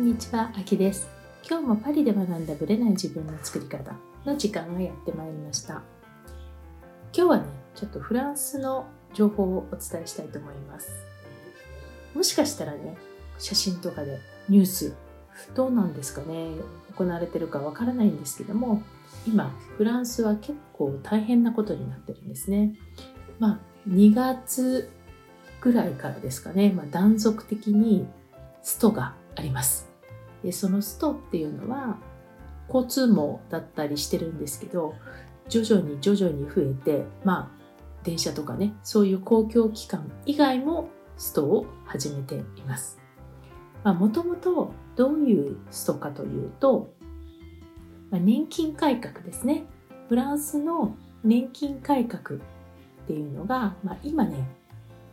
んにちは、あきです。今日もパリで学んだブレない自分の作り方の時間がやってまいりました。今日はね、ちょっとフランスの情報をお伝えしたいと思います。もしかしたらね、写真とかでニュース、どうなんですかね、行われてるかわからないんですけども、今、フランスは結構大変なことになってるんですね。まあ、2月ぐらいからですかね、まあ、断続的にストがあります。でそのストっていうのは交通網だったりしてるんですけど徐々に徐々に増えてまあ電車とかねそういう公共機関以外もストを始めています。もともとどういうストかというと、まあ、年金改革ですね。フランスの年金改革っていうのが、まあ、今ね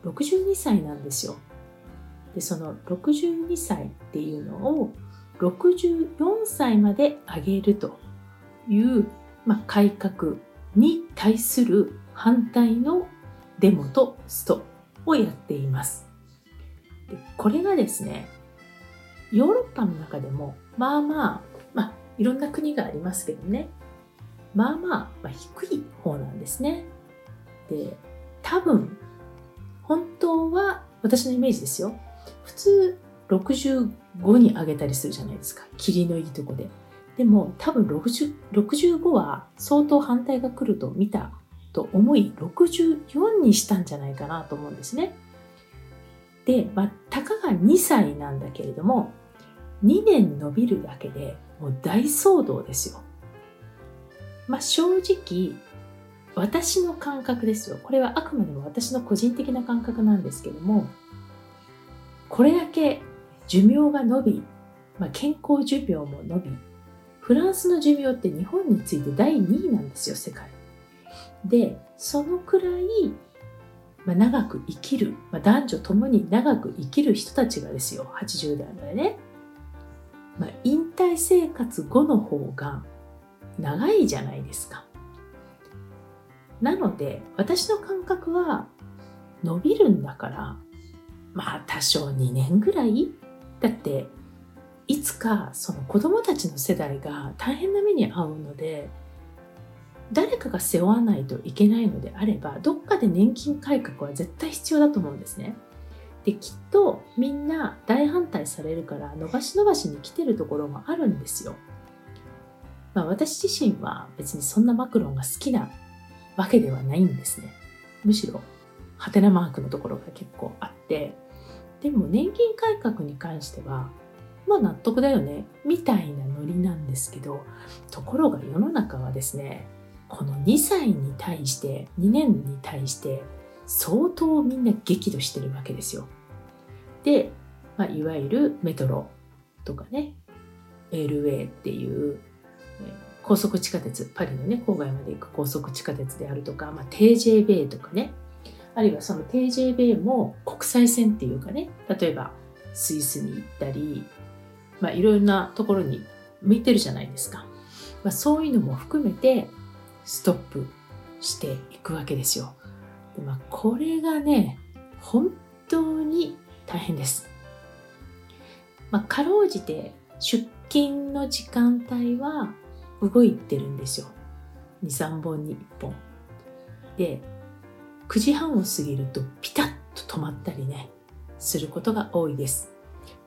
62歳なんですよ。でその62歳っていうのを64歳まで上げるという、まあ、改革に対する反対のデモとストをやっています。でこれがですねヨーロッパの中でもまあまあ、まあ、いろんな国がありますけどねまあまあ、まあ、低い方なんですね。で多分本当は私のイメージですよ普通6 5に上げたりするじゃないですか。霧のいいとこで。でも多分60 65は相当反対が来ると見たと思い64にしたんじゃないかなと思うんですね。で、まあ、たかが2歳なんだけれども2年伸びるだけでもう大騒動ですよ。まあ正直私の感覚ですよ。これはあくまでも私の個人的な感覚なんですけどもこれだけ寿命が伸び、まあ、健康寿命も伸びフランスの寿命って日本について第2位なんですよ世界。でそのくらい、まあ、長く生きる、まあ、男女ともに長く生きる人たちがですよ80代までね、まあ、引退生活後の方が長いじゃないですか。なので私の感覚は伸びるんだからまあ多少2年ぐらいだっていつかその子供たちの世代が大変な目に遭うので誰かが背負わないといけないのであればどっかで年金改革は絶対必要だと思うんですね。できっとみんな大反対されるから伸ばし伸ばしに来てるところもあるんですよ。まあ、私自身は別にそんなマクロンが好きなわけではないんですね。むしろハテナマークのところが結構あってでも年金改革に関してはまあ納得だよねみたいなノリなんですけどところが世の中はですねこの2歳に対して2年に対して相当みんな激怒してるわけですよ。で、まあ、いわゆるメトロとかね LA っていう高速地下鉄パリのね郊外まで行く高速地下鉄であるとか、まあ、TJB とかねあるいはその TJB も国際線っていうかね、例えばスイスに行ったり、まあいろいろなところに向いてるじゃないですか。まあ、そういうのも含めてストップしていくわけですよ。でまあ、これがね、本当に大変です。まあ、かろうじて出勤の時間帯は動いてるんですよ。2、3本に1本。で、9時半を過ぎるとピタッと止まったりね、することが多いです。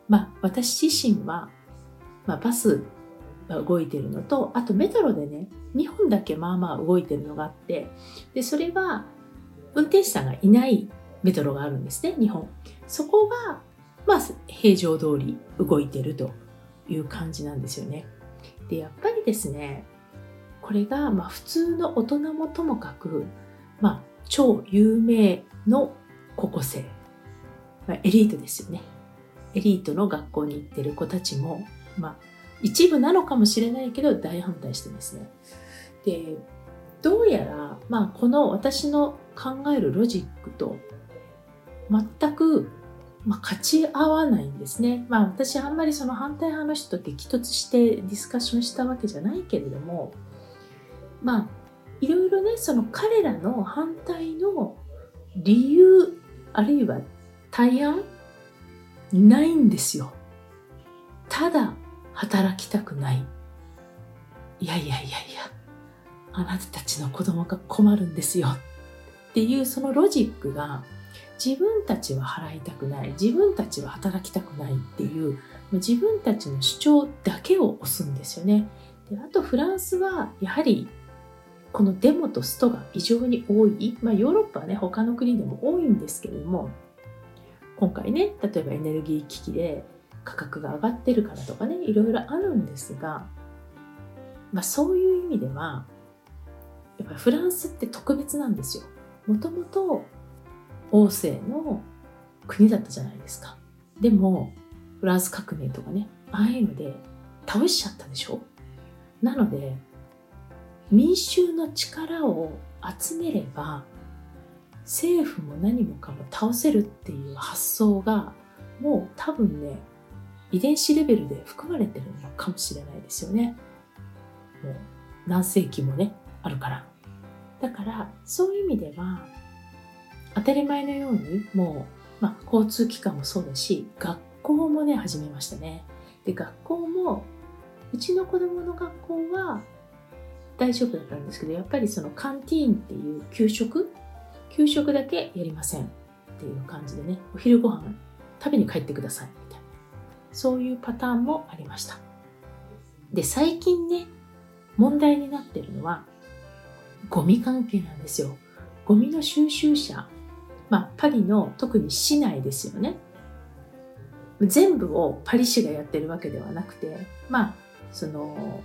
まあ私自身は、まあ、バスが動いてるのと、あとメトロでね、2本だけまあまあ動いてるのがあって、で、それは運転手さんがいないメトロがあるんですね、2本。そこが、まあ平常通り動いてるという感じなんですよね。で、やっぱりですね、これがまあ普通の大人もともかく、まあ超有名の高校生、まあ、エリートですよね。エリートの学校に行ってる子たちも、まあ、一部なのかもしれないけど大反対してますね。で、どうやら、まあ、この私の考えるロジックと全く、まあ、勝ち合わないんですね。まあ、私あんまりその反対派の人と激突してディスカッションしたわけじゃないけれども、まあ、いろいろねその彼らの反対の理由あるいは対案ないんですよ。ただ働きたくない。いやいやいやいやあなたたちの子供が困るんですよ。っていうそのロジックが自分たちは払いたくない。自分たちは働きたくない。っていう自分たちの主張だけを押すんですよね。であとフランスはやはりこのデモとストが異常に多い、まあ、ヨーロッパはね他の国でも多いんですけれども今回ね例えばエネルギー危機で価格が上がってるからとかねいろいろあるんですが、まあ、そういう意味ではやっぱりフランスって特別なんですよ。もともと王政の国だったじゃないですか。でもフランス革命とかねああいうので倒しちゃったでしょ？なので民衆の力を集めれば政府も何もかも倒せるっていう発想がもう多分ね遺伝子レベルで含まれてるのかもしれないですよね。もう何世紀もねあるから。だからそういう意味では当たり前のようにもう、まあ、交通機関もそうだし学校もね始めましたね。で学校もうちの子供の学校は大丈夫だったんですけどやっぱりそのカンティーンっていう給食？給食だけやりませんっていう感じでねお昼ご飯食べに帰ってくださいみたいな。そういうパターンもありました。で最近ね問題になってるのはゴミ関係なんですよ。ゴミの収集車まあパリの特に市内ですよね。全部をパリ市がやってるわけではなくてまあその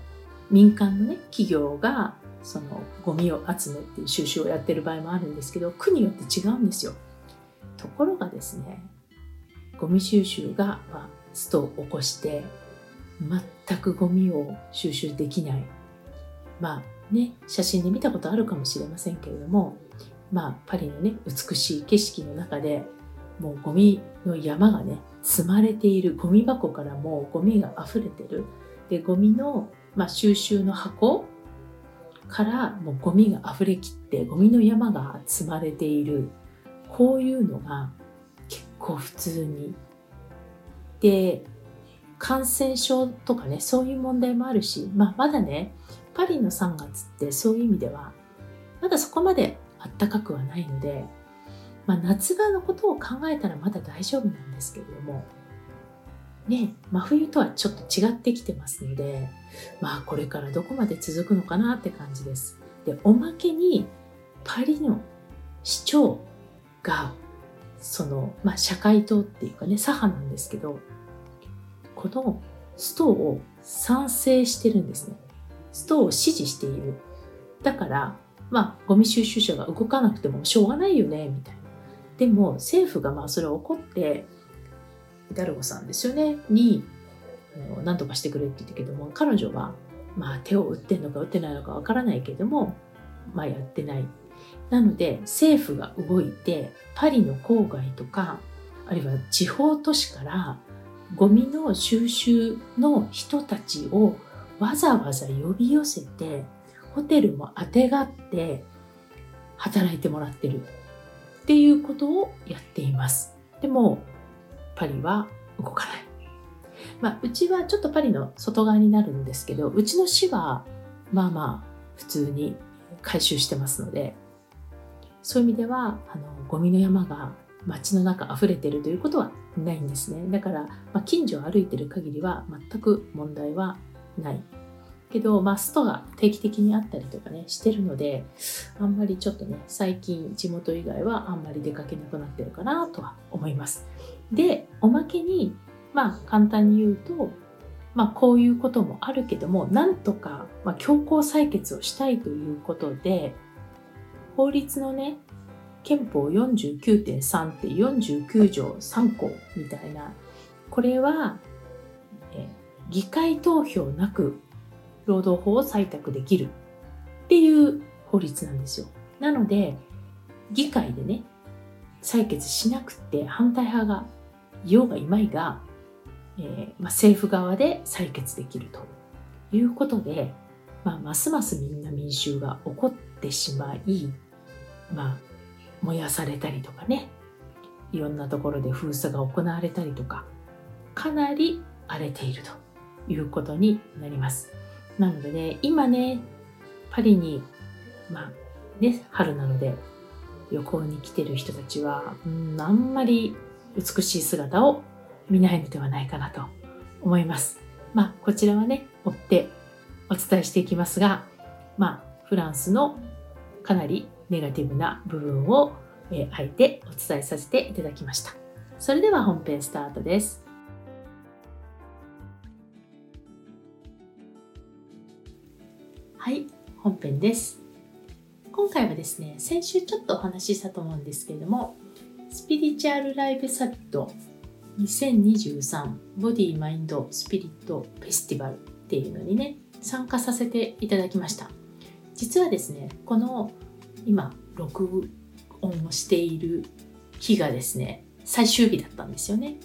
民間のね企業がそのゴミを集めて収集をやってる場合もあるんですけど区によって違うんですよ。ところがですねゴミ収集が、まあ、ストを起こして全くゴミを収集できない。まあね写真で見たことあるかもしれませんけれどもまあパリのね美しい景色の中でもうゴミの山がね積まれているゴミ箱からもうゴミが溢れてる。でゴミの、まあ、収集の箱からもうゴミが溢れきってゴミの山が積まれている。こういうのが結構普通に。で感染症とかねそういう問題もあるし、まあ、まだねパリの3月ってそういう意味ではまだそこまであったかくはないので、まあ、夏場のことを考えたらまだ大丈夫なんですけれどもね、真冬とはちょっと違ってきてますので、まあこれからどこまで続くのかなって感じです。で、おまけにパリの市長が、その、まあ社会党っていうかね、左派なんですけど、このストを賛成してるんですね。ストを支持している。だから、まあゴミ収集車が動かなくてもしょうがないよね、みたいな。でも政府がまあそれを怒ってダルゴさんですよね。に何とかしてくれって言ったけども彼女は、まあ、手を打ってんのか打ってないのかわからないけども、まあ、やってない。なので政府が動いてパリの郊外とかあるいは地方都市からゴミの収集の人たちをわざわざ呼び寄せてホテルもあてがって働いてもらってる。っていうことをやっています。でもパリは動かない。まあ、うちはちょっとパリの外側になるんですけど、うちの市はまあまあ普通に回収してますので、そういう意味では、あの、ゴミの山が街の中溢れてるということはないんですね。だから、まあ、近所を歩いてる限りは全く問題はない。けど、まあ、ストが定期的にあったりとかね、してるので、あんまりちょっとね、最近地元以外はあんまり出かけなくなってるかなとは思います。で、おまけに、まあ、簡単に言うと、まあ、こういうこともあるけども、なんとか、まあ、強行採決をしたいということで、法律のね、憲法49.3って49条3項みたいな、これは、え議会投票なく労働法を採択できるっていう法律なんですよ。なので、議会でね、採決しなくて反対派がいようがいまいが、えー、まあ、政府側で採決できるということで、まあ、ますますみんな民衆が起こってしまい、まあ、燃やされたりとかねいろんなところで封鎖が行われたりとかかなり荒れているということになります。なのでね、今ね、パリに、まあね、春なので旅行に来てる人たちは、うん、あんまり美しい姿を見ないのではないかなと思います。まあ、こちらはね、追ってお伝えしていきますが、まあ、フランスのかなりネガティブな部分を、え、あえてお伝えさせていただきました。それでは本編スタートです。はい、本編です。今回はですね、先週ちょっとお話ししたと思うんですけれども、スピリチュアルライブサット2023ボディマインドスピリットフェスティバルっていうのにね、参加させていただきました。実はですね、この今録音をしている日がですね、最終日だったんですよね。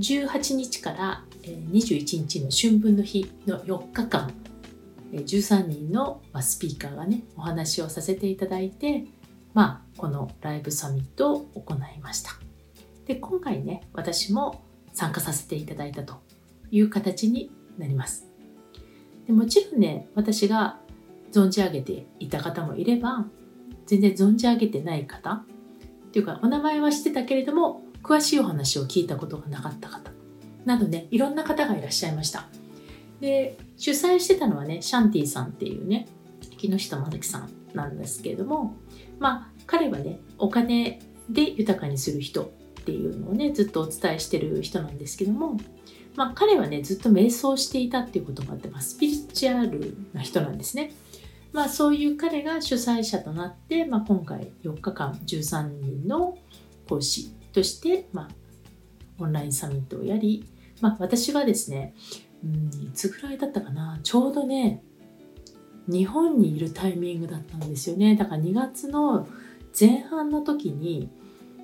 18日から21日の春分の日の4日間13人のスピーカーがねお話をさせていただいて、まあ、このライブサミットを行いました。で今回ね私も参加させていただいたという形になります。でもちろんね私が存じ上げていた方もいれば全然存じ上げてない方っていうかお名前は知ってたけれども詳しいお話を聞いたことがなかった方などねいろんな方がいらっしゃいました。で主催してたのはねシャンティさんっていうね木下正樹さんなんですけれどもまあ彼はねお金で豊かにする人っていうのをねずっとお伝えしてる人なんですけどもまあ彼はねずっと瞑想していたっていうこともあって、まあ、スピリチュアルな人なんですね。まあそういう彼が主催者となって、まあ、今回4日間13人の講師として、まあ、オンラインサミットをやり、まあ、私はですねうん、いつぐらいだったかなちょうどね日本にいるタイミングだったんですよねだから2月の前半の時に、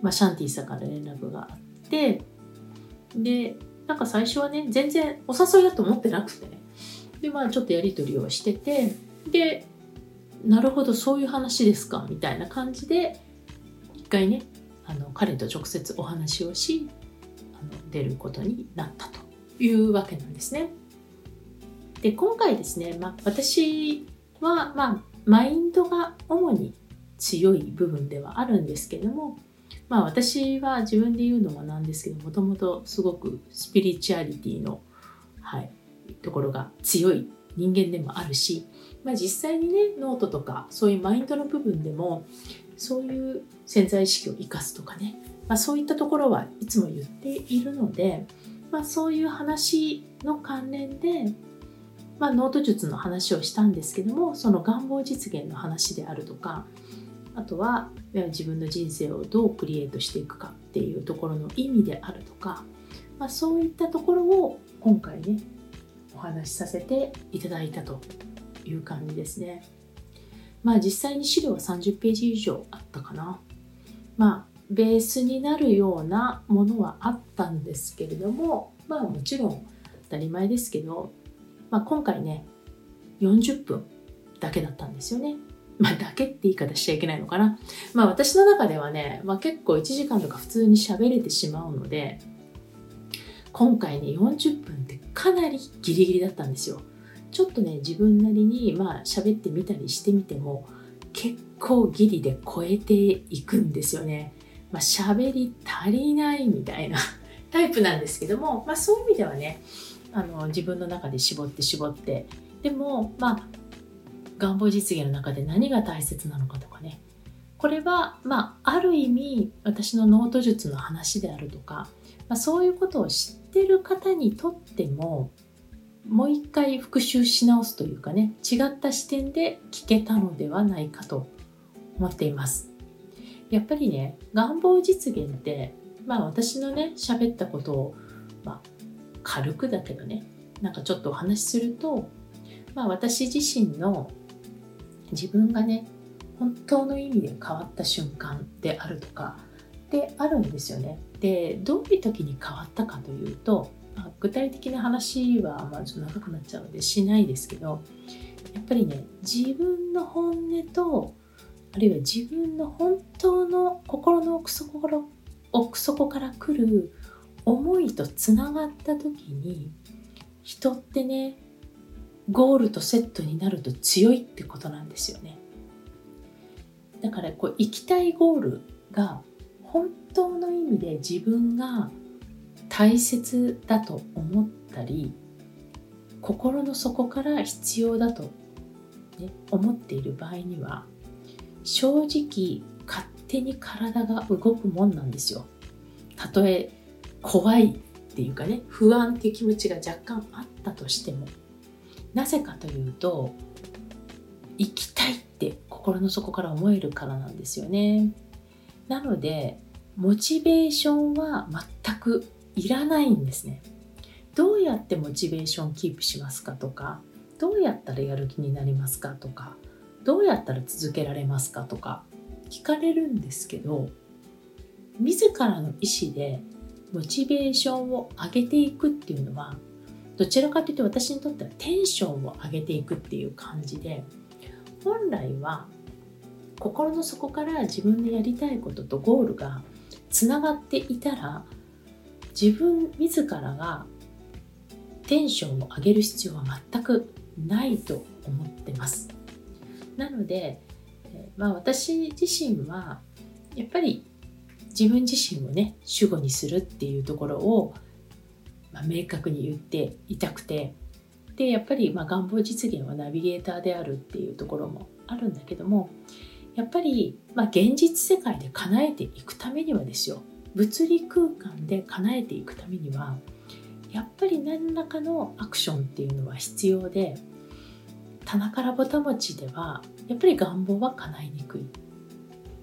まあ、シャンティさんから連絡があってでなんか最初はね全然お誘いだと思ってなくてでまあちょっとやり取りをしててでなるほどそういう話ですかみたいな感じで一回ねあの彼と直接お話をしあの出ることになったというわけなんですね。で今回ですね、まあ、私は、まあ、マインドが主に強い部分ではあるんですけども、まあ、私は自分で言うのはなんですけどもともとすごくスピリチュアリティの、はい、ところが強い人間でもあるし、まあ、実際にねノートとかそういうマインドの部分でもそういう潜在意識を生かすとかね、まあ、そういったところはいつも言っているので、まあ、そういう話の関連で、まあ、ノート術の話をしたんですけどもその願望実現の話であるとかあとは自分の人生をどうクリエイトしていくかっていうところの意味であるとか、まあ、そういったところを今回ねお話しさせていただいたという感じですね。まあ実際に資料は30ページ以上あったかな。まあベースになるようなものはあったんですけれどもまあもちろん当たり前ですけど、まあ、今回ね40分だけだったんですよね。まあ、だけって言い方しちゃいけないのかな。まあ私の中ではね、まあ、結構1時間とか普通に喋れてしまうので、今回ね、40分ってかなりギリギリだったんですよ。ちょっとね、自分なりにまあ喋ってみたりしてみても、結構ギリで超えていくんですよね。まあ、喋り足りないみたいな タイプなんですけども、まあ、そういう意味ではねあの自分の中で絞って絞ってでもまあ願望実現の中で何が大切なのかとかねこれはまあある意味私のノート術の話であるとか、まあ、そういうことを知ってる方にとってももう一回復習し直すというかね違った視点で聞けたのではないかと思っています。やっぱりね願望実現ってまあ私のね喋ったことを、まあ、軽くだけどねなんかちょっとお話しすると、まあ、私自身の自分がね本当の意味で変わった瞬間であるとかであるんですよね。でどういう時に変わったかというと、まあ、具体的な話はまあちょっと長くなっちゃうのでしないですけどやっぱりね自分の本音とあるいは自分の本当の心の奥底から奥底から来る思いとつながった時に人ってねゴールとセットになると強いってことなんですよねだからこう行きたいゴールが本当の意味で自分が大切だと思ったり心の底から必要だと、ね、思っている場合には正直勝手に体が動くもんなんですよ。たとえ怖いっていうかね不安っていう気持ちが若干あったとしてもなぜかというと行きたいって心の底から思えるからなんですよね。なのでモチベーションは全くいらないんですね。どうやってモチベーションキープしますかとかどうやったらやる気になりますかとかどうやったら続けられますかとか聞かれるんですけど自らの意思でモチベーションを上げていくっていうのはどちらかというと私にとってはテンションを上げていくっていう感じで本来は心の底から自分でやりたいこととゴールがつながっていたら自分自らがテンションを上げる必要は全くないと思ってます。なので、まあ、私自身はやっぱり自分自身をね主語にするっていうところを、まあ、明確に言っていたくてでやっぱりま願望実現はナビゲーターであるっていうところもあるんだけどもやっぱり、ま、現実世界で叶えていくためにはですよ物理空間で叶えていくためにはやっぱり何らかのアクションっていうのは必要で棚からぼたもちではやっぱり願望は叶いにくい。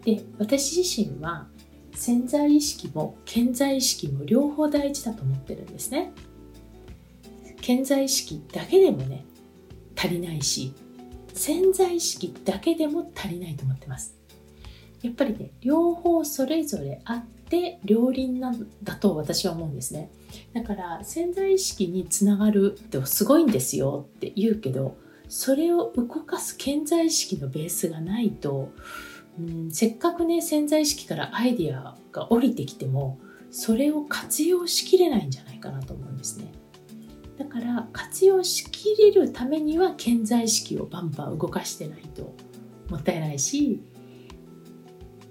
で私自身は潜在意識も潜在意識も両方大事だと思ってるんですね。潜在意識だけでもね足りないし潜在意識だけでも足りないと思ってます。やっぱりね両方それぞれあって両輪なんだと私は思うんですね。だから潜在意識につながるってすごいんですよって言うけどそれを動かす潜在意識のベースがないと、うん、せっかくね潜在意識からアイディアが降りてきてもそれを活用しきれないんじゃないかなと思うんですね。だから活用しきれるためには潜在意識をバンバン動かしてないともったいないし、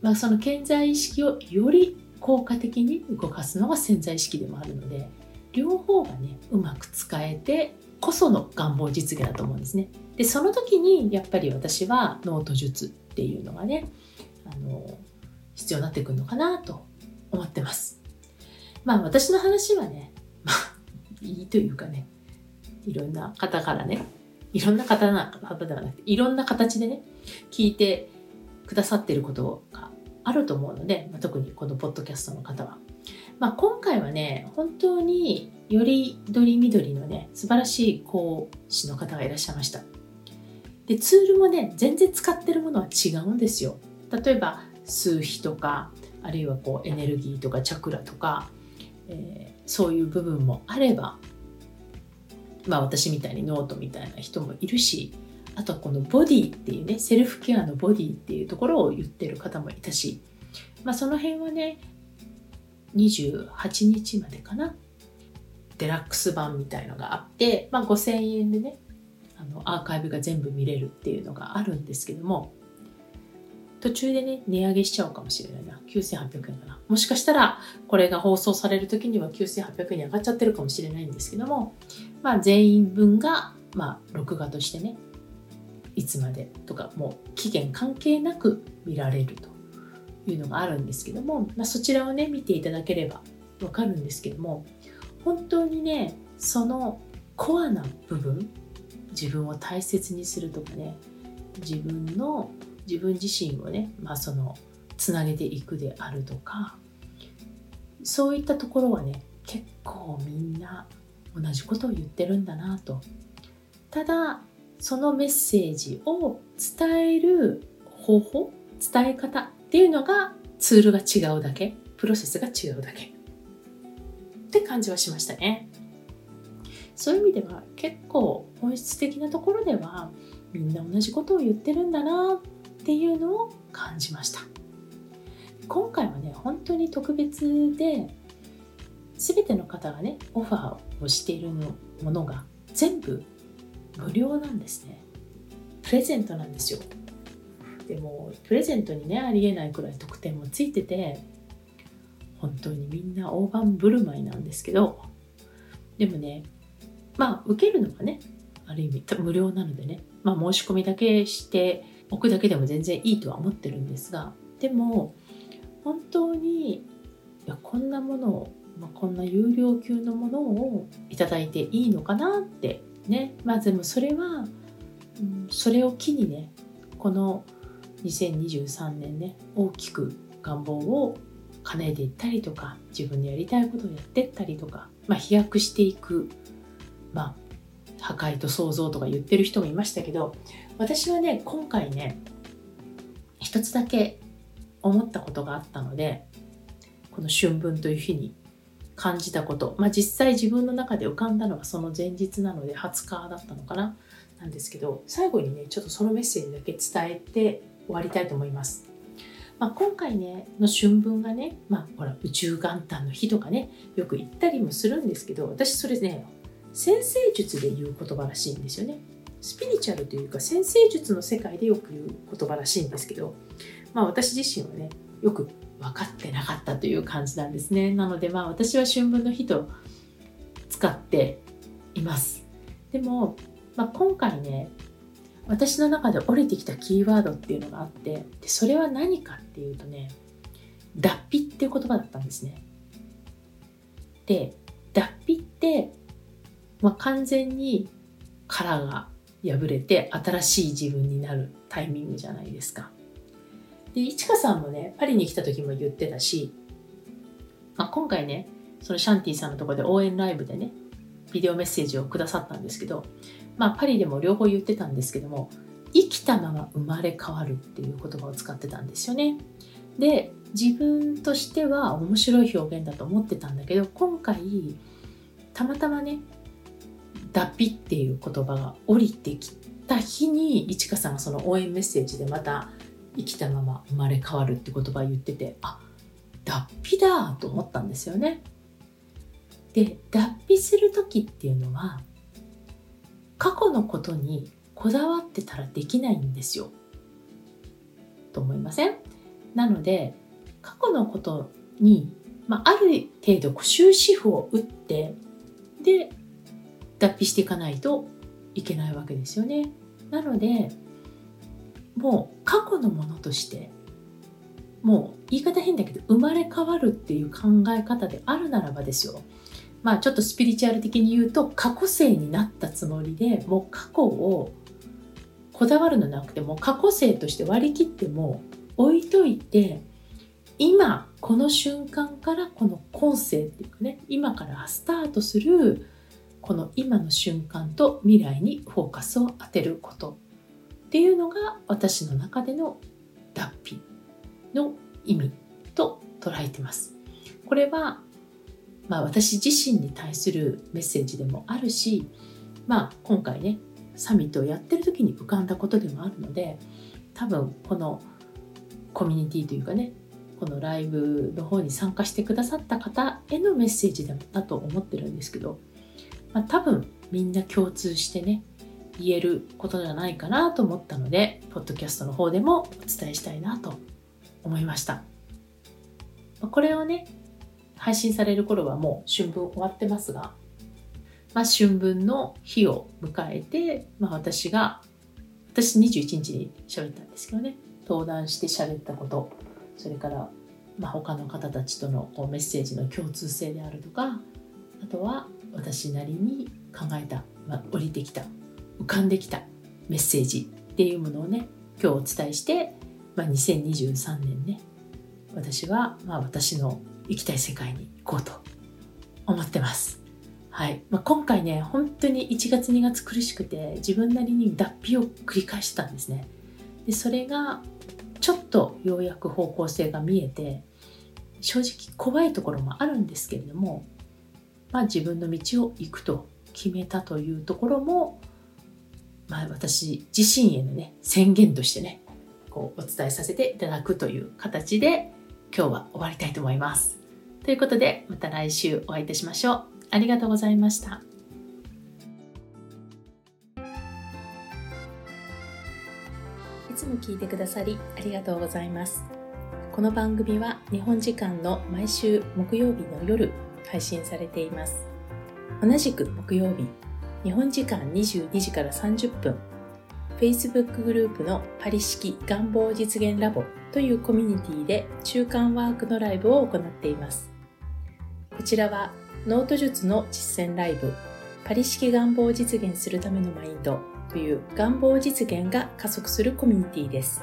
まあ、その潜在意識をより効果的に動かすのが潜在意識でもあるので両方がねうまく使えてこその願望実現だと思うんですね。でその時にやっぱり私はノート術っていうのがねあの必要になってくるのかなと思ってます。まあ私の話はね、まあいいというかねいろんな方からねいろんな方な方ではなくていろんな形でね聞いてくださってることがあると思うので、まあ、特にこのポッドキャストの方はまあ、今回はね本当によりどりみどりのね素晴らしい講師の方がいらっしゃいましたでツールもね全然使ってるものは違うんですよ。例えば数比とかあるいはこうエネルギーとかチャクラとか、えー、そういう部分もあればまあ私みたいにノートみたいな人もいるしあとはこのボディっていうねセルフケアのボディっていうところを言ってる方もいたしまあその辺はね28日までかな。デラックス版みたいのがあって、まあ、5000円でねあのアーカイブが全部見れるっていうのがあるんですけども途中でね値上げしちゃうかもしれないな。9800円かな。もしかしたらこれが放送される時には9800円に上がっちゃってるかもしれないんですけどもまあ全員分がまあ録画としてねいつまでとかもう期限関係なく見られるというのがあるんですけども、まあ、そちらをね見ていただければわかるんですけども本当にねそのコアな部分自分を大切にするとかね自分の自分自身をね、まあ、そのつなげていくであるとかそういったところはね結構みんな同じことを言ってるんだなと。ただそのメッセージを伝える方法伝え方っていうのがツールが違うだけプロセスが違うだけって感じはしましたね。そういう意味では結構本質的なところではみんな同じことを言ってるんだなっていうのを感じました。今回はね本当に特別で全ての方がねオファーをしているものが全部無料なんですね。プレゼントなんですよ。でもプレゼントにねありえないくらい特典もついてて本当にみんな大盤振る舞いなんですけどでもねまあ受けるのはねある意味 無料なのでね、まあ、申し込みだけしておくだけでも全然いいとは思ってるんですがでも本当にいやこんなものを、まあ、こんな有料級のものをいただいていいのかなってね。まあでもそれは、うん、それを機にねこの2023年ね大きく願望を叶えていったりとか自分でやりたいことをやっていったりとか、まあ、飛躍していく、まあ、破壊と創造とか言ってる人もいましたけど私はね今回ね一つだけ思ったことがあったのでこの春分という日に感じたこと、まあ、実際自分の中で浮かんだのはその前日なので20日だったのかななんですけど最後にねちょっとそのメッセージだけ伝えて終わりたいと思います。まあ、今回ねの春分がね、まあ、ほら宇宙元旦の日とかねよく言ったりもするんですけど私それね先生術で言う言葉らしいんですよね。スピリチュアルというか先生術の世界でよく言う言葉らしいんですけど、まあ、私自身はねよく分かってなかったという感じなんですね。なのでまあ私は春分の日と使っています。でも、まあ、今回ね私の中で降りてきたキーワードっていうのがあってでそれは何かっていうとね脱皮っていう言葉だったんですね。で脱皮って、まあ、完全に殻が破れて新しい自分になるタイミングじゃないですか。で、いちかさんもね、パリに来た時も言ってたし、まあ、今回ね、そのシャンティさんのとこで応援ライブでね、ビデオメッセージをくださったんですけど、まあ、パリでも両方言ってたんですけども、生きたまま生まれ変わるっていう言葉を使ってたんですよね。で、自分としては面白い表現だと思ってたんだけど、今回、たまたまね、脱皮っていう言葉が降りてきた日にいちかさんがその応援メッセージでまた生きたまま生まれ変わるって言葉を言っててあ脱皮だと思ったんですよね。で脱皮する時っていうのは過去のことにこだわってたらできないんですよ。と思いません？なので過去のことに、まあ、ある程度終止符を打ってで脱皮していかないといけないわけですよね。なのでもう過去のものとしてもう言い方変だけど生まれ変わるっていう考え方であるならばですよまあちょっとスピリチュアル的に言うと過去性になったつもりでもう過去をこだわるのなくても過去性として割り切っても置いといて今この瞬間からこの今世っていうかね今からスタートするこの今の瞬間と未来にフォーカスを当てることっていうのが私の中での脱皮の意味と捉えてます。これは、まあ、私自身に対するメッセージでもあるし、まあ、今回ねサミットをやってる時に浮かんだことでもあるので多分このコミュニティというかねこのライブの方に参加してくださった方へのメッセージだと思ってるんですけどまあ、多分みんな共通してね言えることじゃないかなと思ったのでポッドキャストの方でもお伝えしたいなと思いました。これをね配信される頃はもう春分終わってますが、まあ、春分の日を迎えて、まあ、私が私21日に喋ったんですけどね登壇して喋ったことそれから、まあ、他の方たちとのこうメッセージの共通性であるとかあとは私なりに考えた、まあ、降りてきた浮かんできたメッセージっていうものをね今日お伝えして、まあ、2023年ね私は、まあ、私の行きたい世界に行こうと思ってます。はいまあ、今回ね本当に1月2月苦しくて自分なりに脱皮を繰り返したんですね。でそれがちょっとようやく方向性が見えて正直怖いところもあるんですけれどもまあ、自分の道を行くと決めたというところも、まあ、私自身へのね宣言としてねこうお伝えさせていただくという形で今日は終わりたいと思います。ということでまた来週お会いいたしましょう。ありがとうございました。いつも聞いてくださりありがとうございます。この番組は日本時間の毎週木曜日の夜配信されています。同じく木曜日、日本時間22時から30分、Facebook グループのパリ式願望実現ラボというコミュニティで中間ワークのライブを行っています。こちらはノート術の実践ライブ、パリ式願望を実現するためのマインドという願望実現が加速するコミュニティです。